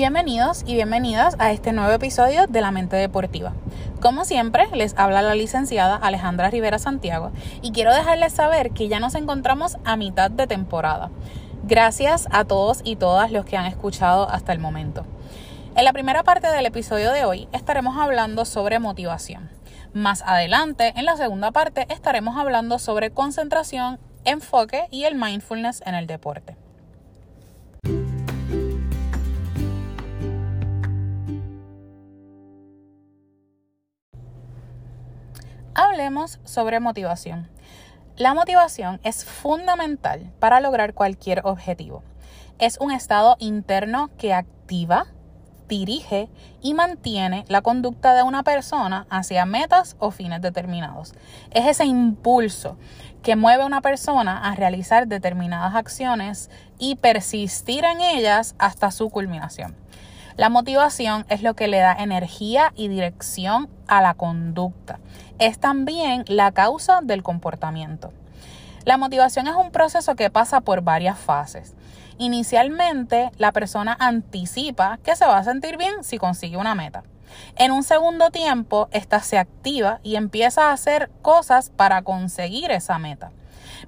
Bienvenidos y bienvenidas a este nuevo episodio de La Mente Deportiva. Como siempre, les habla la licenciada Alejandra Rivera Santiago y quiero dejarles saber que ya nos encontramos a mitad de temporada. Gracias a todos y todas los que han escuchado hasta el momento. En la primera parte del episodio de hoy estaremos hablando sobre motivación. Más adelante, en la segunda parte, estaremos hablando sobre concentración, enfoque y el mindfulness en el deporte. Hablemos sobre motivación. La motivación es fundamental para lograr cualquier objetivo. Es un estado interno que activa, dirige y mantiene la conducta de una persona hacia metas o fines determinados. Es ese impulso que mueve a una persona a realizar determinadas acciones y persistir en ellas hasta su culminación. La motivación es lo que le da energía y dirección a la conducta. Es también la causa del comportamiento. La motivación es un proceso que pasa por varias fases. Inicialmente, la persona anticipa que se va a sentir bien si consigue una meta. En un segundo tiempo, ésta se activa y empieza a hacer cosas para conseguir esa meta.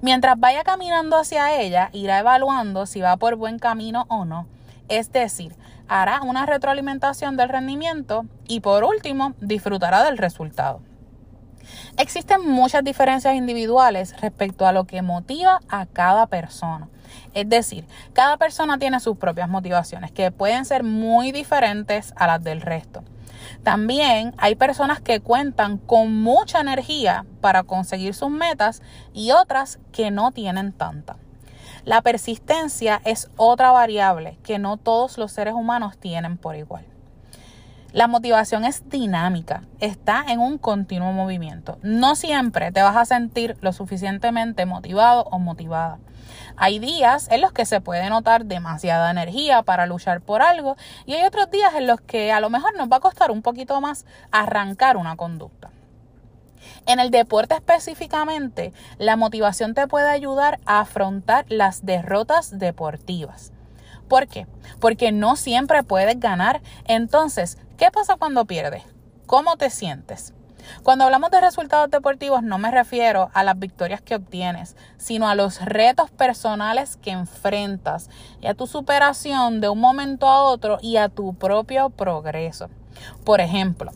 Mientras vaya caminando hacia ella, irá evaluando si va por buen camino o no. Es decir, hará una retroalimentación del rendimiento y por último disfrutará del resultado. Existen muchas diferencias individuales respecto a lo que motiva a cada persona. Es decir, cada persona tiene sus propias motivaciones que pueden ser muy diferentes a las del resto. También hay personas que cuentan con mucha energía para conseguir sus metas y otras que no tienen tanta. La persistencia es otra variable que no todos los seres humanos tienen por igual. La motivación es dinámica, está en un continuo movimiento. No siempre te vas a sentir lo suficientemente motivado o motivada. Hay días en los que se puede notar demasiada energía para luchar por algo y hay otros días en los que a lo mejor nos va a costar un poquito más arrancar una conducta. En el deporte específicamente, la motivación te puede ayudar a afrontar las derrotas deportivas. ¿Por qué? Porque no siempre puedes ganar. Entonces, ¿qué pasa cuando pierdes? ¿Cómo te sientes? Cuando hablamos de resultados deportivos no me refiero a las victorias que obtienes, sino a los retos personales que enfrentas y a tu superación de un momento a otro y a tu propio progreso. Por ejemplo,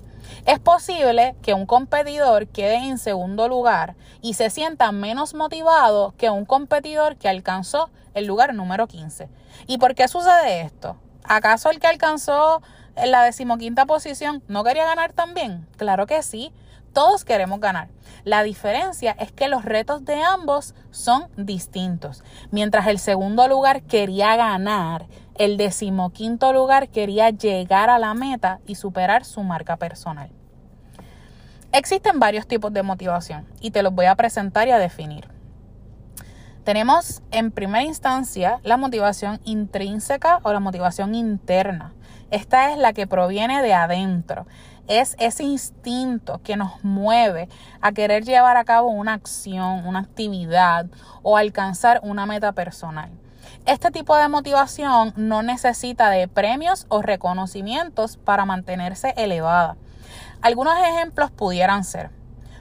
es posible que un competidor quede en segundo lugar y se sienta menos motivado que un competidor que alcanzó el lugar número 15. ¿Y por qué sucede esto? ¿Acaso el que alcanzó la decimoquinta posición no quería ganar también? Claro que sí, todos queremos ganar. La diferencia es que los retos de ambos son distintos. Mientras el segundo lugar quería ganar, el decimoquinto lugar quería llegar a la meta y superar su marca personal. Existen varios tipos de motivación y te los voy a presentar y a definir. Tenemos en primera instancia la motivación intrínseca o la motivación interna. Esta es la que proviene de adentro. Es ese instinto que nos mueve a querer llevar a cabo una acción, una actividad o alcanzar una meta personal. Este tipo de motivación no necesita de premios o reconocimientos para mantenerse elevada. Algunos ejemplos pudieran ser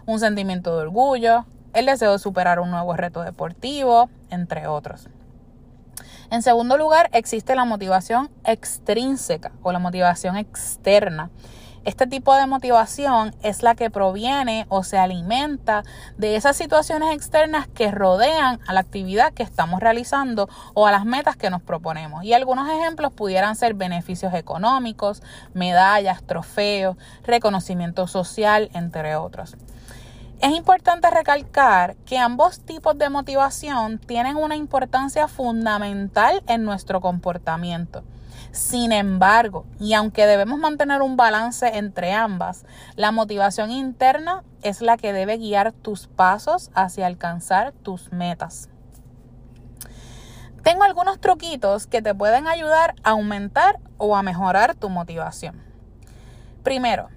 un sentimiento de orgullo, el deseo de superar un nuevo reto deportivo, entre otros. En segundo lugar, existe la motivación extrínseca o la motivación externa. Este tipo de motivación es la que proviene o se alimenta de esas situaciones externas que rodean a la actividad que estamos realizando o a las metas que nos proponemos. Y algunos ejemplos pudieran ser beneficios económicos, medallas, trofeos, reconocimiento social, entre otros. Es importante recalcar que ambos tipos de motivación tienen una importancia fundamental en nuestro comportamiento. Sin embargo, y aunque debemos mantener un balance entre ambas, la motivación interna es la que debe guiar tus pasos hacia alcanzar tus metas. Tengo algunos truquitos que te pueden ayudar a aumentar o a mejorar tu motivación. Primero,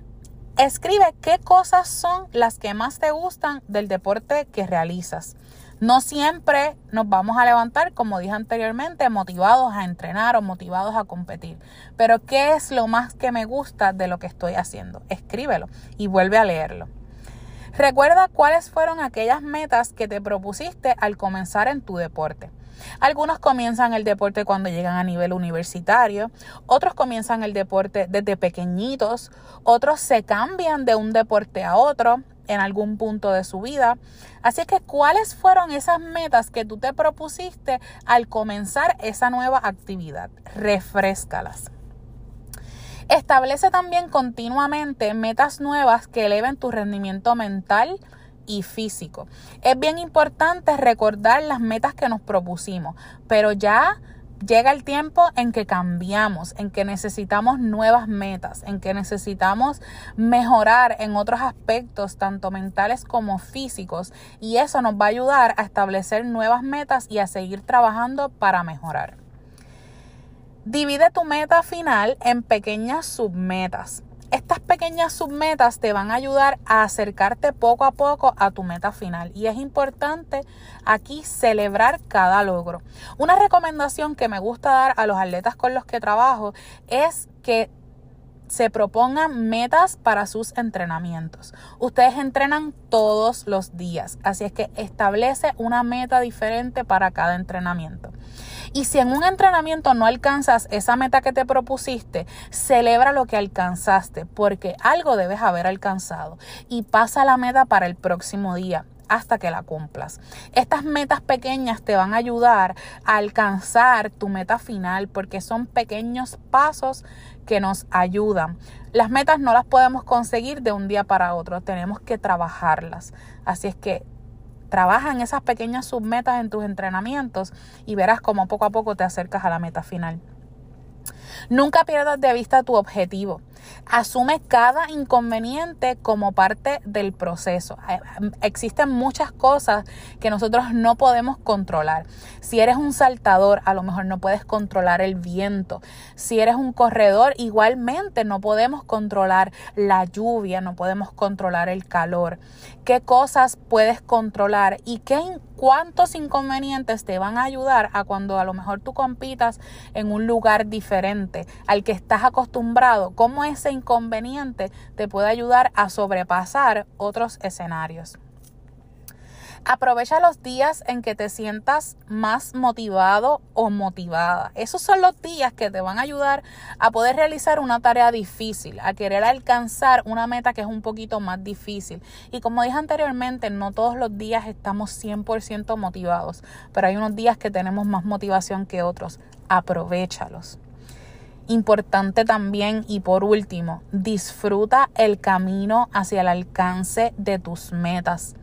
escribe qué cosas son las que más te gustan del deporte que realizas. No siempre nos vamos a levantar, como dije anteriormente, motivados a entrenar o motivados a competir. Pero ¿qué es lo más que me gusta de lo que estoy haciendo? Escríbelo y vuelve a leerlo. Recuerda cuáles fueron aquellas metas que te propusiste al comenzar en tu deporte. Algunos comienzan el deporte cuando llegan a nivel universitario, otros comienzan el deporte desde pequeñitos, otros se cambian de un deporte a otro en algún punto de su vida. Así que, ¿cuáles fueron esas metas que tú te propusiste al comenzar esa nueva actividad? Refrescalas. Establece también continuamente metas nuevas que eleven tu rendimiento mental, y físico. Es bien importante recordar las metas que nos propusimos, pero ya llega el tiempo en que cambiamos, en que necesitamos nuevas metas, en que necesitamos mejorar en otros aspectos, tanto mentales como físicos, y eso nos va a ayudar a establecer nuevas metas y a seguir trabajando para mejorar. Divide tu meta final en pequeñas submetas. Estas pequeñas submetas te van a ayudar a acercarte poco a poco a tu meta final y es importante aquí celebrar cada logro. Una recomendación que me gusta dar a los atletas con los que trabajo es que se propongan metas para sus entrenamientos. Ustedes entrenan todos los días, así es que establece una meta diferente para cada entrenamiento. Y si en un entrenamiento no alcanzas esa meta que te propusiste, celebra lo que alcanzaste, porque algo debes haber alcanzado y pasa la meta para el próximo día hasta que la cumplas. Estas metas pequeñas te van a ayudar a alcanzar tu meta final porque son pequeños pasos que nos ayudan. Las metas no las podemos conseguir de un día para otro, tenemos que trabajarlas. Así es que Trabaja en esas pequeñas submetas en tus entrenamientos y verás cómo poco a poco te acercas a la meta final. Nunca pierdas de vista tu objetivo. Asume cada inconveniente como parte del proceso. Eh, existen muchas cosas que nosotros no podemos controlar. Si eres un saltador, a lo mejor no puedes controlar el viento. Si eres un corredor, igualmente no podemos controlar la lluvia, no podemos controlar el calor. ¿Qué cosas puedes controlar y qué cuántos inconvenientes te van a ayudar a cuando a lo mejor tú compitas en un lugar diferente al que estás acostumbrado? ¿Cómo ese inconveniente te puede ayudar a sobrepasar otros escenarios. Aprovecha los días en que te sientas más motivado o motivada. Esos son los días que te van a ayudar a poder realizar una tarea difícil, a querer alcanzar una meta que es un poquito más difícil. Y como dije anteriormente, no todos los días estamos 100% motivados, pero hay unos días que tenemos más motivación que otros. Aprovechalos. Importante también y por último, disfruta el camino hacia el alcance de tus metas.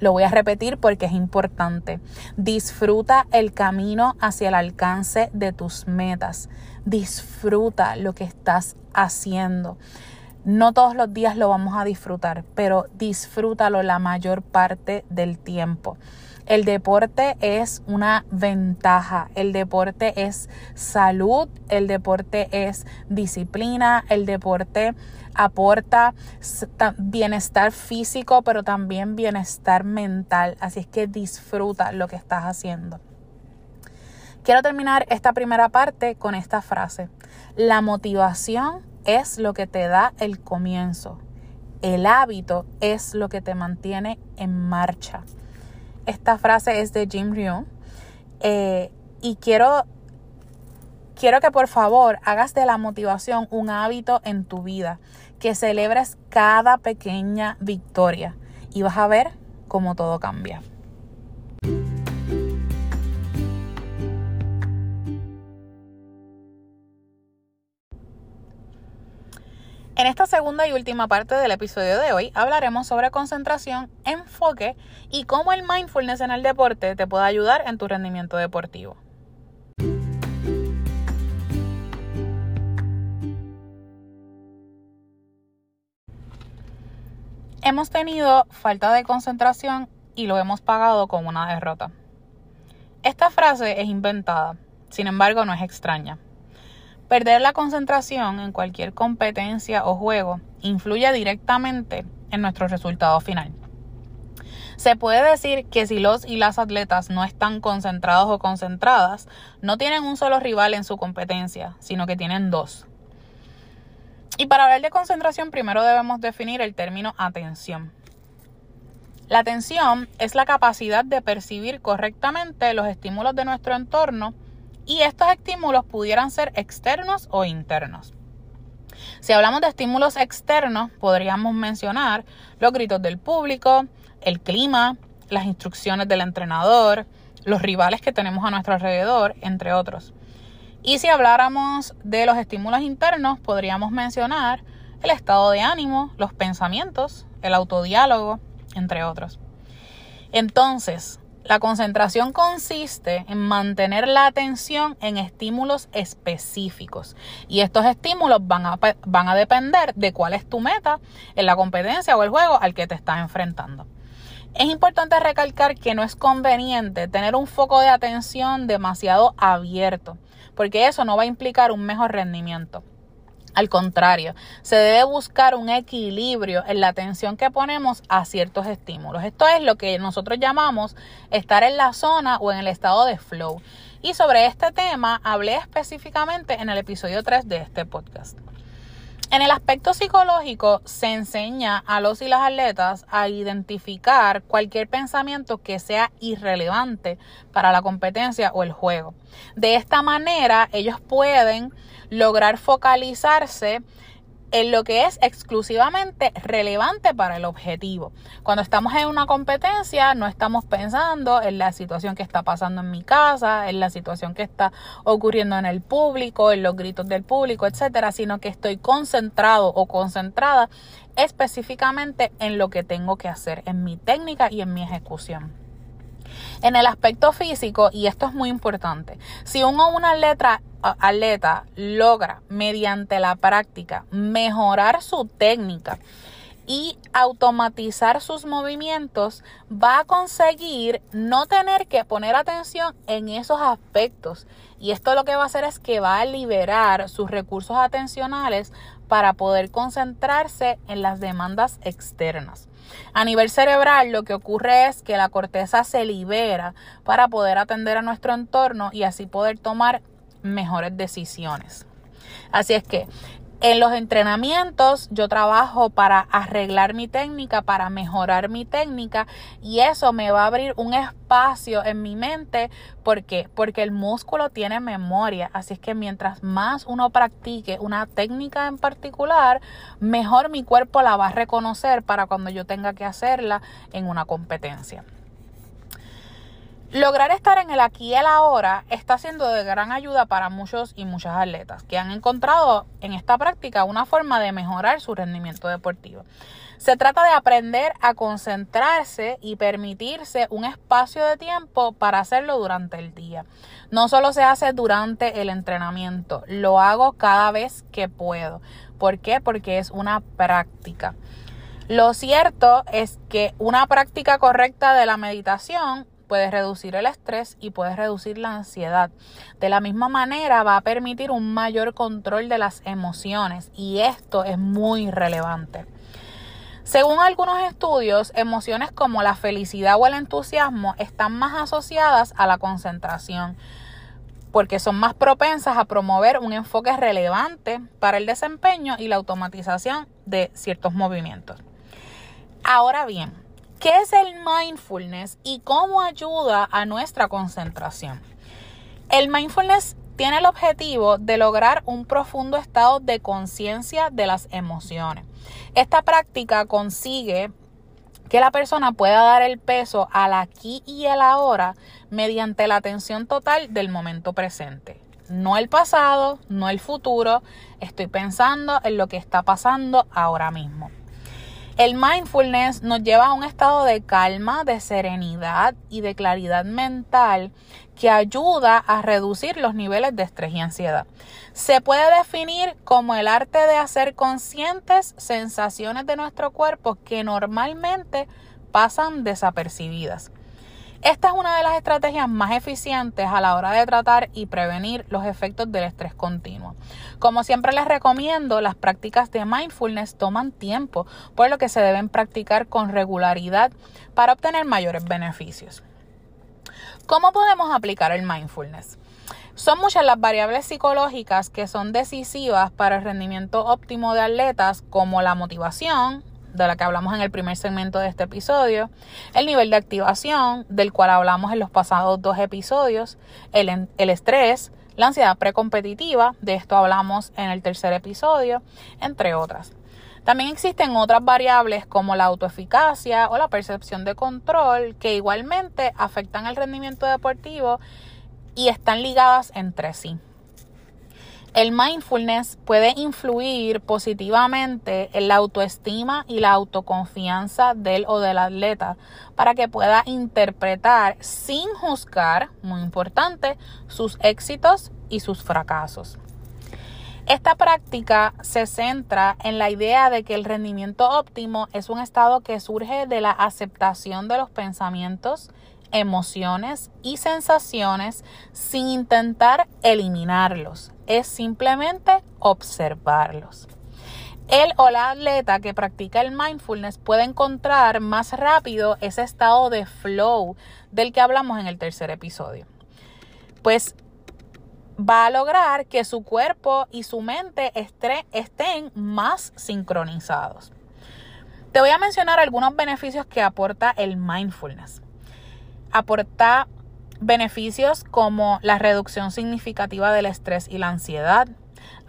Lo voy a repetir porque es importante. Disfruta el camino hacia el alcance de tus metas. Disfruta lo que estás haciendo. No todos los días lo vamos a disfrutar, pero disfrútalo la mayor parte del tiempo. El deporte es una ventaja, el deporte es salud, el deporte es disciplina, el deporte aporta bienestar físico, pero también bienestar mental. Así es que disfruta lo que estás haciendo. Quiero terminar esta primera parte con esta frase. La motivación es lo que te da el comienzo. El hábito es lo que te mantiene en marcha. Esta frase es de Jim Ryu. Eh, y quiero, quiero que por favor hagas de la motivación un hábito en tu vida, que celebres cada pequeña victoria y vas a ver cómo todo cambia. En esta segunda y última parte del episodio de hoy hablaremos sobre concentración, enfoque y cómo el mindfulness en el deporte te puede ayudar en tu rendimiento deportivo. Hemos tenido falta de concentración y lo hemos pagado con una derrota. Esta frase es inventada, sin embargo no es extraña. Perder la concentración en cualquier competencia o juego influye directamente en nuestro resultado final. Se puede decir que si los y las atletas no están concentrados o concentradas, no tienen un solo rival en su competencia, sino que tienen dos. Y para hablar de concentración, primero debemos definir el término atención. La atención es la capacidad de percibir correctamente los estímulos de nuestro entorno y estos estímulos pudieran ser externos o internos. Si hablamos de estímulos externos, podríamos mencionar los gritos del público, el clima, las instrucciones del entrenador, los rivales que tenemos a nuestro alrededor, entre otros. Y si habláramos de los estímulos internos, podríamos mencionar el estado de ánimo, los pensamientos, el autodiálogo, entre otros. Entonces, la concentración consiste en mantener la atención en estímulos específicos y estos estímulos van a, van a, depender de cuál es tu meta en la competencia o el juego al que te estás enfrentando. Es importante recalcar que no es conveniente tener un foco de atención demasiado abierto porque eso no va a implicar un mejor rendimiento. Al contrario, se debe buscar un equilibrio en la atención que ponemos a ciertos estímulos. Esto es lo que nosotros llamamos estar en la zona o en el estado de flow. Y sobre este tema hablé específicamente en el episodio 3 de este podcast. En el aspecto psicológico se enseña a los y las atletas a identificar cualquier pensamiento que sea irrelevante para la competencia o el juego. De esta manera ellos pueden lograr focalizarse en lo que es exclusivamente relevante para el objetivo. Cuando estamos en una competencia, no estamos pensando en la situación que está pasando en mi casa, en la situación que está ocurriendo en el público, en los gritos del público, etcétera, sino que estoy concentrado o concentrada específicamente en lo que tengo que hacer, en mi técnica y en mi ejecución. En el aspecto físico, y esto es muy importante, si uno una letra atleta logra mediante la práctica mejorar su técnica y automatizar sus movimientos, va a conseguir no tener que poner atención en esos aspectos. Y esto lo que va a hacer es que va a liberar sus recursos atencionales para poder concentrarse en las demandas externas. A nivel cerebral lo que ocurre es que la corteza se libera para poder atender a nuestro entorno y así poder tomar mejores decisiones. Así es que en los entrenamientos yo trabajo para arreglar mi técnica, para mejorar mi técnica y eso me va a abrir un espacio en mi mente. ¿Por qué? Porque el músculo tiene memoria. Así es que mientras más uno practique una técnica en particular, mejor mi cuerpo la va a reconocer para cuando yo tenga que hacerla en una competencia. Lograr estar en el aquí y el ahora está siendo de gran ayuda para muchos y muchas atletas que han encontrado en esta práctica una forma de mejorar su rendimiento deportivo. Se trata de aprender a concentrarse y permitirse un espacio de tiempo para hacerlo durante el día. No solo se hace durante el entrenamiento, lo hago cada vez que puedo. ¿Por qué? Porque es una práctica. Lo cierto es que una práctica correcta de la meditación puedes reducir el estrés y puedes reducir la ansiedad. De la misma manera va a permitir un mayor control de las emociones y esto es muy relevante. Según algunos estudios, emociones como la felicidad o el entusiasmo están más asociadas a la concentración porque son más propensas a promover un enfoque relevante para el desempeño y la automatización de ciertos movimientos. Ahora bien, ¿Qué es el mindfulness y cómo ayuda a nuestra concentración? El mindfulness tiene el objetivo de lograr un profundo estado de conciencia de las emociones. Esta práctica consigue que la persona pueda dar el peso al aquí y el ahora mediante la atención total del momento presente. No el pasado, no el futuro, estoy pensando en lo que está pasando ahora mismo. El mindfulness nos lleva a un estado de calma, de serenidad y de claridad mental que ayuda a reducir los niveles de estrés y ansiedad. Se puede definir como el arte de hacer conscientes sensaciones de nuestro cuerpo que normalmente pasan desapercibidas. Esta es una de las estrategias más eficientes a la hora de tratar y prevenir los efectos del estrés continuo. Como siempre les recomiendo, las prácticas de mindfulness toman tiempo, por lo que se deben practicar con regularidad para obtener mayores beneficios. ¿Cómo podemos aplicar el mindfulness? Son muchas las variables psicológicas que son decisivas para el rendimiento óptimo de atletas, como la motivación, de la que hablamos en el primer segmento de este episodio, el nivel de activación, del cual hablamos en los pasados dos episodios, el, el estrés, la ansiedad precompetitiva, de esto hablamos en el tercer episodio, entre otras. También existen otras variables como la autoeficacia o la percepción de control que igualmente afectan el rendimiento deportivo y están ligadas entre sí. El mindfulness puede influir positivamente en la autoestima y la autoconfianza del o del atleta para que pueda interpretar sin juzgar, muy importante, sus éxitos y sus fracasos. Esta práctica se centra en la idea de que el rendimiento óptimo es un estado que surge de la aceptación de los pensamientos, emociones y sensaciones sin intentar eliminarlos. Es simplemente observarlos. El o la atleta que practica el mindfulness puede encontrar más rápido ese estado de flow del que hablamos en el tercer episodio. Pues va a lograr que su cuerpo y su mente estén más sincronizados. Te voy a mencionar algunos beneficios que aporta el mindfulness aporta beneficios como la reducción significativa del estrés y la ansiedad,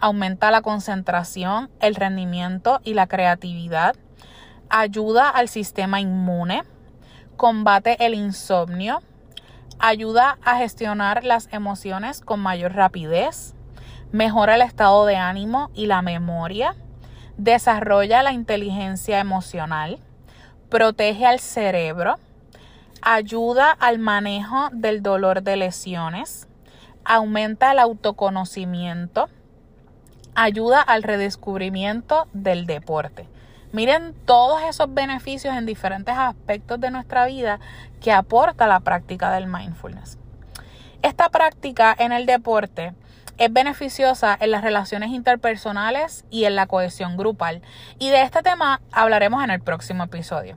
aumenta la concentración, el rendimiento y la creatividad, ayuda al sistema inmune, combate el insomnio, ayuda a gestionar las emociones con mayor rapidez, mejora el estado de ánimo y la memoria, desarrolla la inteligencia emocional, protege al cerebro, ayuda al manejo del dolor de lesiones, aumenta el autoconocimiento, ayuda al redescubrimiento del deporte. Miren todos esos beneficios en diferentes aspectos de nuestra vida que aporta la práctica del mindfulness. Esta práctica en el deporte es beneficiosa en las relaciones interpersonales y en la cohesión grupal. Y de este tema hablaremos en el próximo episodio.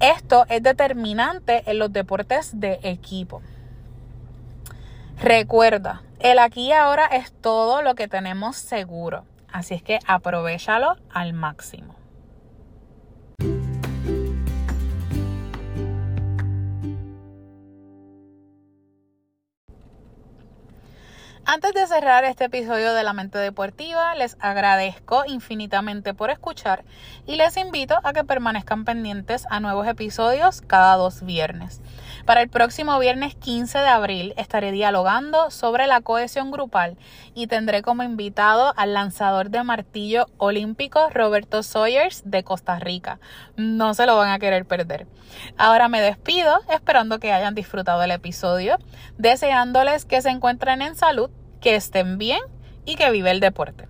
Esto es determinante en los deportes de equipo. Recuerda, el aquí y ahora es todo lo que tenemos seguro, así es que aprovechalo al máximo. Antes de cerrar este episodio de La Mente Deportiva, les agradezco infinitamente por escuchar y les invito a que permanezcan pendientes a nuevos episodios cada dos viernes. Para el próximo viernes 15 de abril estaré dialogando sobre la cohesión grupal y tendré como invitado al lanzador de martillo olímpico Roberto Sawyers de Costa Rica. No se lo van a querer perder. Ahora me despido esperando que hayan disfrutado el episodio, deseándoles que se encuentren en salud, que estén bien y que vive el deporte.